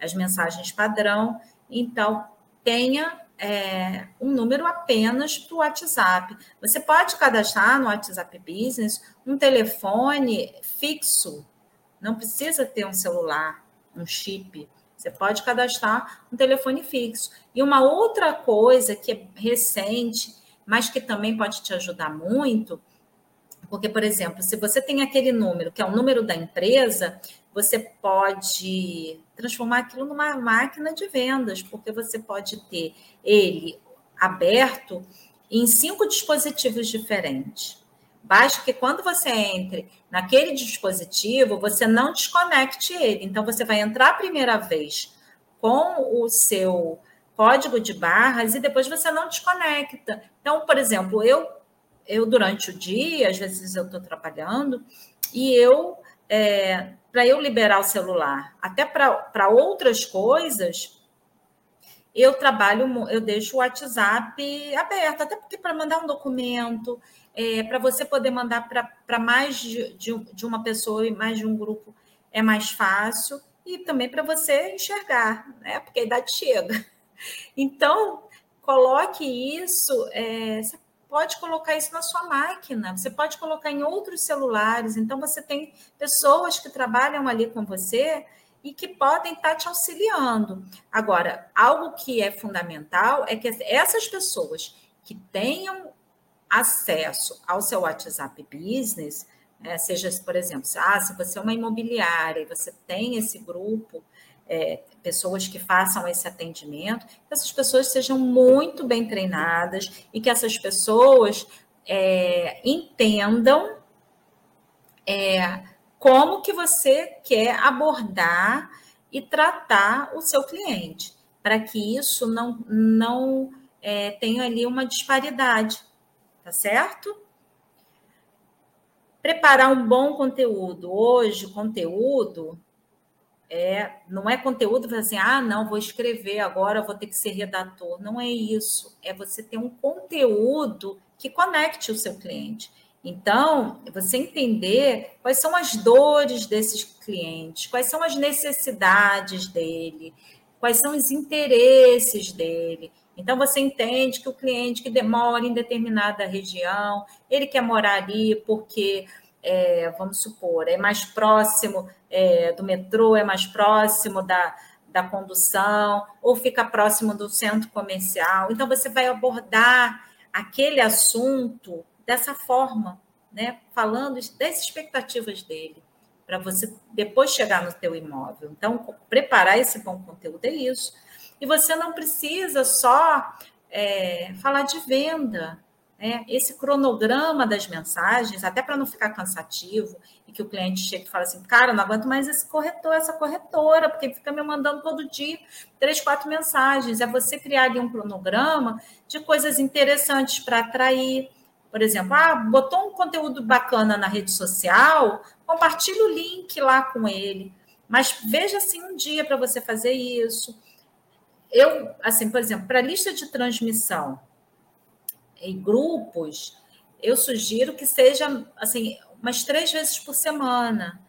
as mensagens padrão. Então, tenha é, um número apenas para o WhatsApp. Você pode cadastrar no WhatsApp Business um telefone fixo, não precisa ter um celular, um chip. Você pode cadastrar um telefone fixo. E uma outra coisa que é recente, mas que também pode te ajudar muito, Porque, por exemplo, se você tem aquele número, que é o número da empresa, você pode transformar aquilo numa máquina de vendas, porque você pode ter ele aberto em cinco dispositivos diferentes. Basta que quando você entre naquele dispositivo, você não desconecte ele. Então, você vai entrar a primeira vez com o seu código de barras e depois você não desconecta. Então, por exemplo, eu eu durante o dia, às vezes eu estou trabalhando, e eu, é, para eu liberar o celular, até para outras coisas, eu trabalho, eu deixo o WhatsApp aberto, até porque para mandar um documento, é, para você poder mandar para mais de, de, de, uma pessoa e mais de um grupo é mais fácil, e também para você enxergar, né? Porque a idade chega. Então, coloque isso, é, pode colocar isso na sua máquina, você pode colocar em outros celulares. Então, você tem pessoas que trabalham ali com você e que podem estar te auxiliando. Agora, algo que é fundamental é que essas pessoas que tenham acesso ao seu WhatsApp Business, né, seja, por exemplo, ah, se você é uma imobiliária e você tem esse grupo é, pessoas que façam esse atendimento, que essas pessoas sejam muito bem treinadas e que essas pessoas é, entendam é, como que você quer abordar e tratar o seu cliente, para que isso não, não é, tenha ali uma disparidade, tá certo? Preparar um bom conteúdo. Hoje, conteúdo é, não é conteúdo assim, ah, não, vou escrever agora, vou ter que ser redator. Não é isso. É você ter um conteúdo que conecte o seu cliente. Então, você entender quais são as dores desses clientes, quais são as necessidades dele, quais são os interesses dele. Então, você entende que o cliente que demora em determinada região, ele quer morar ali porque é, vamos supor, é mais próximo é, do metrô, é mais próximo da, da condução, ou fica próximo do centro comercial. Então, você vai abordar aquele assunto dessa forma, né? falando das expectativas dele, para você depois chegar no teu imóvel. Então, preparar esse bom conteúdo é isso. E você não precisa só é, falar de venda, né, esse cronograma das mensagens, até para não ficar cansativo, e que o cliente chegue e fale assim, cara, não aguento mais esse corretor, essa corretora, porque fica me mandando todo dia três, quatro mensagens. É você criar ali um cronograma de coisas interessantes para atrair. Por exemplo, ah, botou um conteúdo bacana na rede social, compartilhe o link lá com ele. Mas veja assim um dia para você fazer isso. Eu, assim, por exemplo, para a lista de transmissão, em grupos, eu sugiro que seja assim umas três vezes por semana.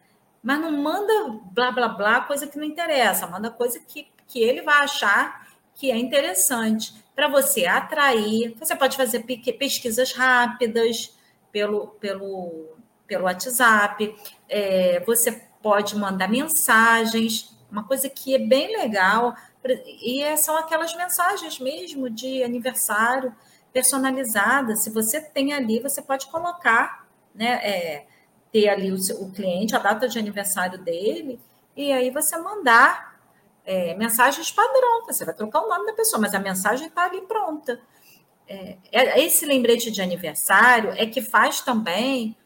Mas não manda blá blá blá, coisa que não interessa, manda coisa que, que ele vai achar que é interessante para você atrair. Você pode fazer pesquisas rápidas pelo, pelo, pelo WhatsApp, é, você pode mandar mensagens, uma coisa que é bem legal, e são aquelas mensagens mesmo de aniversário personalizada. Se você tem ali, você pode colocar, né? É, ter ali o, o, cliente, a data de aniversário dele, e aí você mandar é, mensagens padrão. Você vai trocar o nome da pessoa, mas a mensagem está ali pronta. É, é, esse lembrete de aniversário é que faz também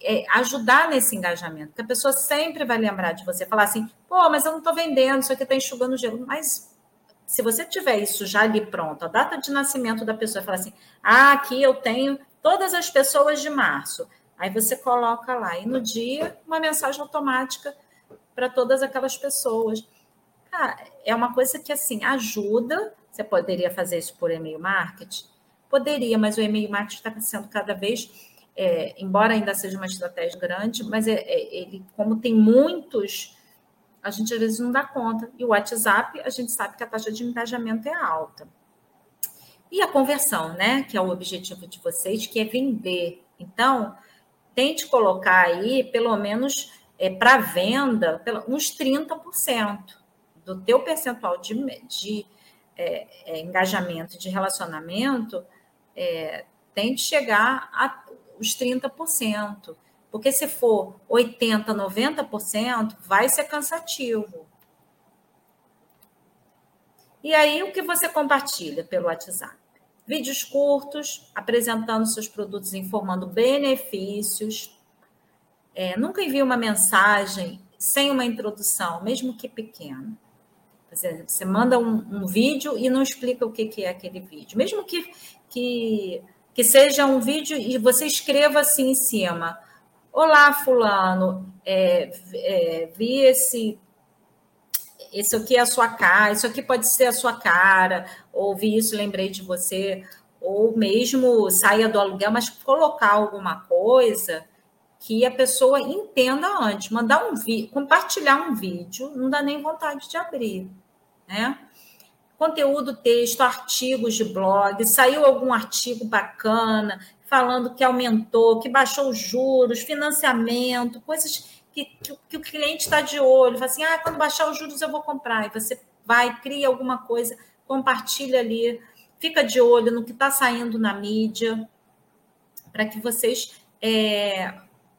é, ajudar nesse engajamento, porque a pessoa sempre vai lembrar de você, falar assim, pô, mas eu não estou vendendo, isso aqui está enxugando gelo, mas se você tiver isso já ali pronto, a data de nascimento da pessoa, fala assim: ah, aqui eu tenho todas as pessoas de março. Aí você coloca lá, e no dia, uma mensagem automática para todas aquelas pessoas. Cara, é uma coisa que, assim, ajuda. Você poderia fazer isso por e-mail marketing? Poderia, mas o e-mail marketing está sendo cada vez, é, embora ainda seja uma estratégia grande, mas é, é, ele, como tem muitos a gente às vezes não dá conta. E o WhatsApp, a gente sabe que a taxa de engajamento é alta. E a conversão, né? Que é o objetivo de vocês, que é vender. Então, tente colocar aí, pelo menos é, para venda, uns 30% do teu percentual de, de é, é, engajamento, de relacionamento, é, tente chegar a os 30%. Porque se for 80%, 90%, vai ser cansativo. E aí, o que você compartilha pelo WhatsApp? Vídeos curtos, apresentando seus produtos, informando benefícios. É, nunca envie uma mensagem sem uma introdução, mesmo que pequena. Você manda um, um vídeo e não explica o que, que é aquele vídeo. Mesmo que, que, que seja um vídeo e você escreva assim em cima. Olá, fulano, é, é, vi esse esse aqui é a sua cara, isso aqui pode ser a sua cara, ouvi isso, lembrei de você, ou mesmo saia do aluguel, mas colocar alguma coisa que a pessoa entenda antes, mandar um vídeo, compartilhar um vídeo, não dá nem vontade de abrir, né? Conteúdo, texto, artigos de blog, saiu algum artigo bacana falando que aumentou, que baixou os juros, financiamento, coisas que, que, que o cliente está de olho, fala assim, ah, quando baixar os juros eu vou comprar. E você vai, cria alguma coisa, compartilha ali, fica de olho no que está saindo na mídia, para que vocês é,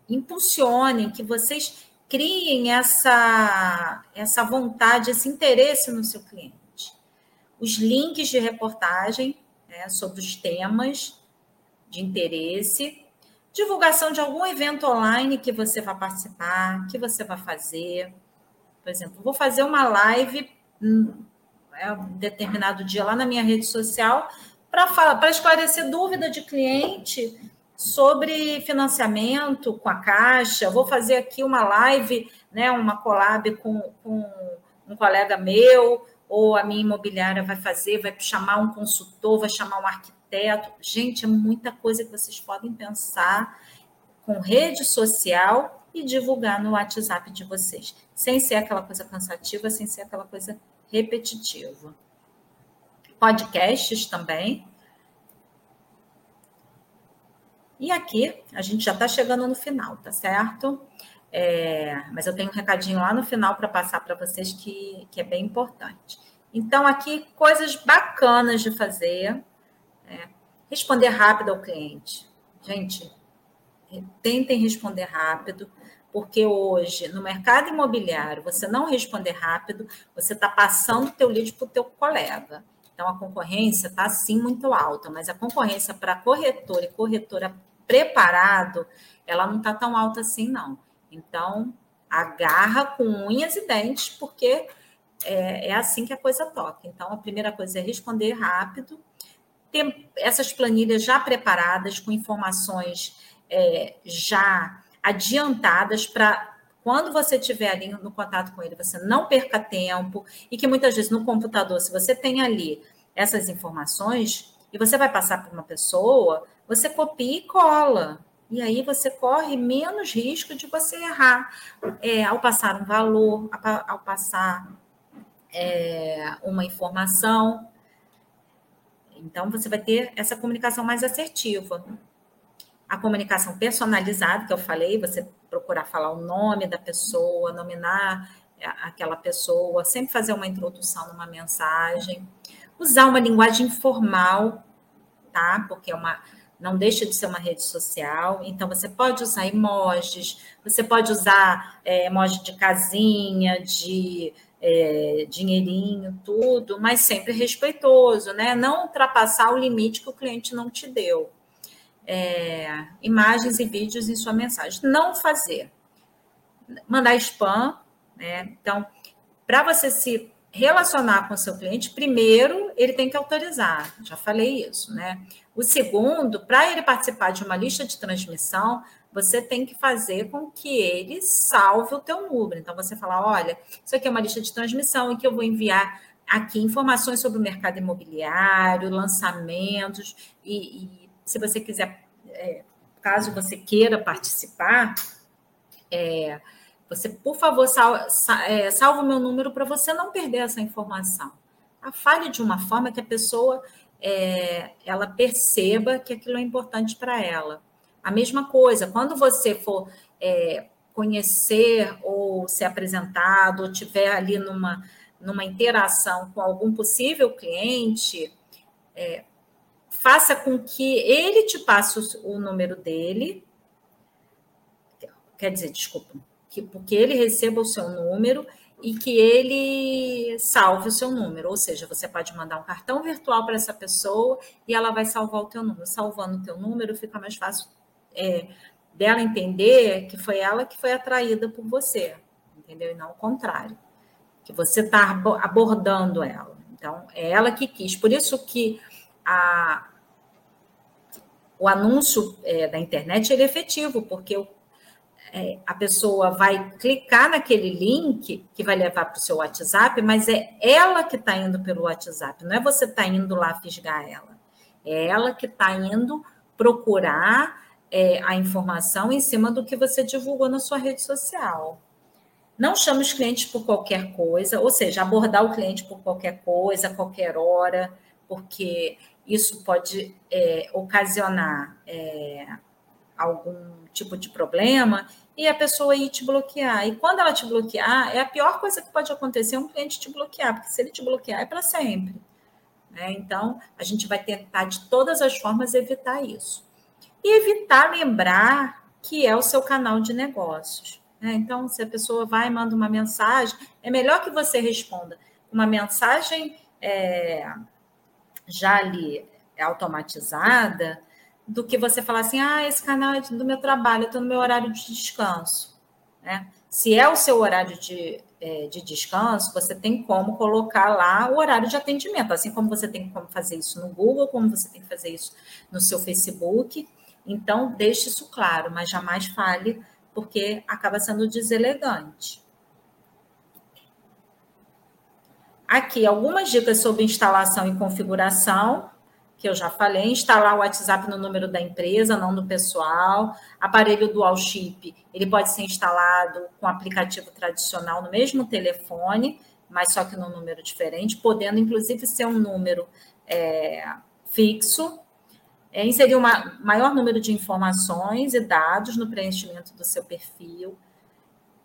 impulsionem, que vocês criem essa, essa vontade, esse interesse no seu cliente. Os links de reportagem né, sobre os temas de interesse divulgação de algum evento online que você vai participar, que você vai fazer. Por exemplo, vou fazer uma live hum, é, um determinado dia lá na minha rede social para falar, para esclarecer dúvida de cliente sobre financiamento com a Caixa. Vou fazer aqui uma live, né, uma collab com, com um colega meu, ou a minha imobiliária vai fazer, vai chamar um consultor, vai chamar um arquiteto teto. Gente, é muita coisa que vocês podem pensar com rede social e divulgar no WhatsApp de vocês, sem ser aquela coisa cansativa, sem ser aquela coisa repetitiva. Podcasts também. E aqui a gente já está chegando no final, tá certo? É, mas eu tenho um recadinho lá no final para passar para vocês que, que é bem importante. Então, aqui, coisas bacanas de fazer é, responder rápido ao cliente. Gente, tentem responder rápido, porque hoje, no mercado imobiliário, você não responder rápido, você está passando o teu lead para o teu colega. Então, a concorrência está, sim, muito alta, mas a concorrência para corretor e corretora preparado, ela não está tão alta assim, não. Então, agarra com unhas e dentes, porque é, é assim que a coisa toca. Então, a primeira coisa é responder rápido, ter essas planilhas já preparadas, com informações é, já adiantadas para quando você estiver ali no contato com ele, você não perca tempo e que muitas vezes no computador, se você tem ali essas informações e você vai passar para uma pessoa, você copia e cola. E aí você corre menos risco de você errar é, ao passar um valor, ao passar é, uma informação. Então, você vai ter essa comunicação mais assertiva. A comunicação personalizada, que eu falei, você procurar falar o nome da pessoa, nominar aquela pessoa, sempre fazer uma introdução numa mensagem. Usar uma linguagem formal, tá? Porque é uma não deixa de ser uma rede social. Então, você pode usar emojis, você pode usar é, emoji de casinha, de é, dinheirinho, tudo, mas sempre respeitoso, né? Não ultrapassar o limite que o cliente não te deu. É, imagens e vídeos em sua mensagem. Não fazer. Mandar spam, né? Então, para você se relacionar com o seu cliente, primeiro ele tem que autorizar. Já falei isso, né? O segundo, para ele participar de uma lista de transmissão, você tem que fazer com que ele salve o teu número. Então, você fala, olha, isso aqui é uma lista de transmissão em que eu vou enviar aqui informações sobre o mercado imobiliário, lançamentos, e, e se você quiser, é, caso você queira participar, é, você, por favor, sal, sal, é, salve o meu número para você não perder essa informação. A fale de uma forma que a pessoa é, ela perceba que aquilo é importante para ela. A mesma coisa, quando você for é, conhecer ou ser apresentado, ou tiver ali numa, numa interação com algum possível cliente, é, faça com que ele te passe o, o número dele, quer dizer, desculpa, que, porque ele receba o seu número e que ele salve o seu número, ou seja, você pode mandar um cartão virtual para essa pessoa e ela vai salvar o teu número. Salvando o teu número, fica mais fácil é, dela entender que foi ela que foi atraída por você, entendeu? E não o contrário, que você está abordando ela. Então, é ela que quis. Por isso que a, o anúncio é, da internet ele é efetivo, porque o é, a pessoa vai clicar naquele link que vai levar para o seu WhatsApp, mas é ela que está indo pelo WhatsApp, não é você está indo lá fisgar ela. É ela que está indo procurar é, a informação em cima do que você divulgou na sua rede social. Não chame os clientes por qualquer coisa, ou seja, abordar o cliente por qualquer coisa, qualquer hora, porque isso pode é, ocasionar é, algum tipo de problema e a pessoa ir te bloquear. E quando ela te bloquear, é a pior coisa que pode acontecer um cliente te bloquear, porque se ele te bloquear é para sempre. Né? Então, a gente vai tentar de todas as formas evitar isso. E evitar lembrar que é o seu canal de negócios. Né? Então, se a pessoa vai e manda uma mensagem, é melhor que você responda uma mensagem é, já ali automatizada, do que você falar assim, ah, esse canal é do meu trabalho, eu estou no meu horário de descanso. Né? Se é o seu horário de, é, de descanso, você tem como colocar lá o horário de atendimento, assim como você tem como fazer isso no Google, como você tem que fazer isso no seu Facebook. Então, deixe isso claro, mas jamais fale, porque acaba sendo deselegante. Aqui, algumas dicas sobre instalação e configuração que eu já falei, instalar o WhatsApp no número da empresa, não do pessoal. Aparelho dual chip, ele pode ser instalado com aplicativo tradicional no mesmo telefone, mas só que num número diferente, podendo inclusive ser um número é, fixo. É, inserir um maior número de informações e dados no preenchimento do seu perfil.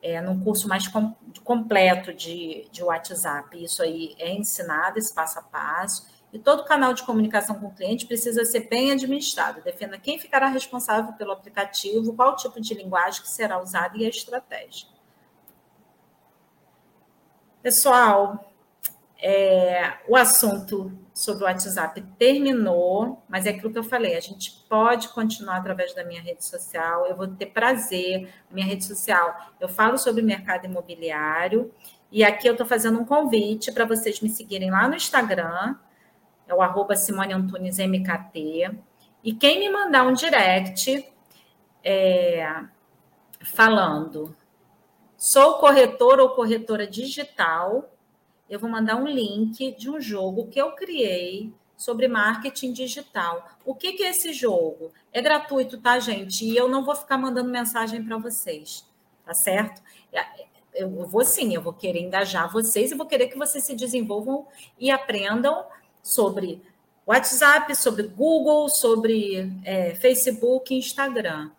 É, num curso mais com, completo de, de WhatsApp. Isso aí é ensinado, esse passo a passo e todo canal de comunicação com o cliente precisa ser bem administrado. Defenda quem ficará responsável pelo aplicativo, qual tipo de linguagem que será usada e a estratégia. Pessoal, é, o assunto sobre o WhatsApp terminou, mas é aquilo que eu falei, a gente pode continuar através da minha rede social, eu vou ter prazer, minha rede social, eu falo sobre mercado imobiliário, e aqui eu estou fazendo um convite para vocês me seguirem lá no Instagram, é o arroba Simone Antunes MKT. E quem me mandar um direct é, falando sou corretor ou corretora digital, eu vou mandar um link de um jogo que eu criei sobre marketing digital. O que, que é esse jogo? É gratuito, tá, gente? E eu não vou ficar mandando mensagem para vocês, tá certo? Eu vou sim, eu vou querer engajar vocês e vou querer que vocês se desenvolvam e aprendam sobre WhatsApp, sobre Google, sobre é, Facebook, Instagram.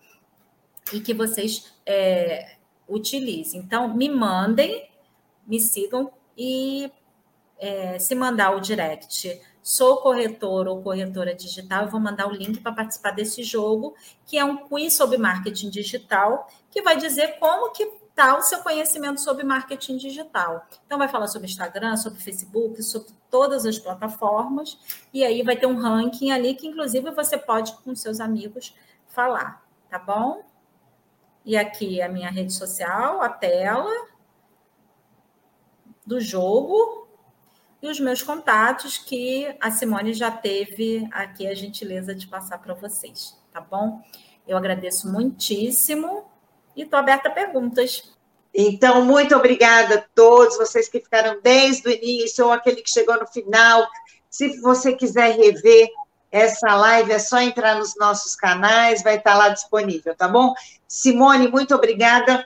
E que vocês é, utilizem. Então, me mandem, me sigam e é, se mandar o direct sou corretor ou corretora digital, eu vou mandar o link para participar desse jogo, que é um quiz sobre marketing digital, que vai dizer como que está o seu conhecimento sobre marketing digital. Então, vai falar sobre Instagram, sobre Facebook, sobre todas as plataformas, e aí vai ter um ranking ali que, inclusive, você pode, com seus amigos, falar, tá bom? E aqui a minha rede social, a tela do jogo e os meus contatos que a Simone já teve aqui a gentileza de passar para vocês, tá bom? Eu agradeço muitíssimo e estou aberta a perguntas. Então, muito obrigada a todos vocês que ficaram desde o início ou aquele que chegou no final. Se você quiser rever essa live, é só entrar nos nossos canais, vai estar lá disponível, tá bom? Simone, muito obrigada.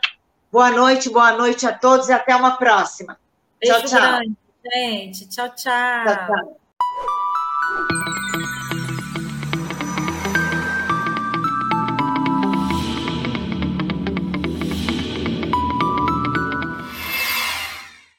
Boa noite, boa noite a todos e até uma próxima. Beijo tchau, tchau. Grande, gente. tchau, tchau. tchau, tchau.